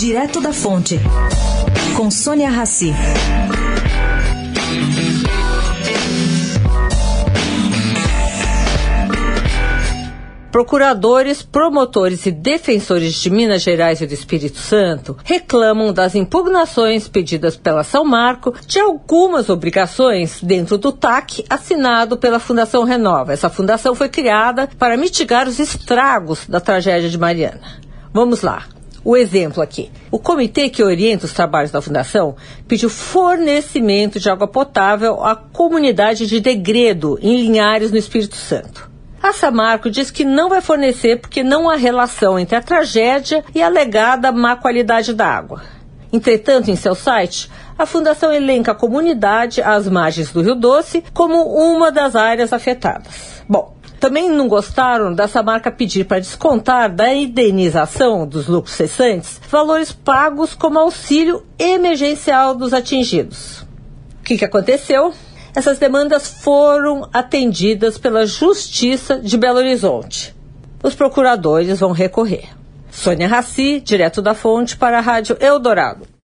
Direto da Fonte, com Sônia Rassi. Procuradores, promotores e defensores de Minas Gerais e do Espírito Santo reclamam das impugnações pedidas pela São Marco de algumas obrigações dentro do TAC assinado pela Fundação Renova. Essa fundação foi criada para mitigar os estragos da tragédia de Mariana. Vamos lá. O exemplo aqui. O comitê que orienta os trabalhos da Fundação pediu fornecimento de água potável à comunidade de Degredo, em Linhares, no Espírito Santo. A Samarco diz que não vai fornecer porque não há relação entre a tragédia e a alegada má qualidade da água. Entretanto, em seu site, a Fundação elenca a comunidade às margens do Rio Doce como uma das áreas afetadas. Bom, também não gostaram dessa marca pedir para descontar da indenização dos lucros cessantes valores pagos como auxílio emergencial dos atingidos. O que, que aconteceu? Essas demandas foram atendidas pela Justiça de Belo Horizonte. Os procuradores vão recorrer. Sônia Raci, direto da fonte, para a Rádio Eldorado.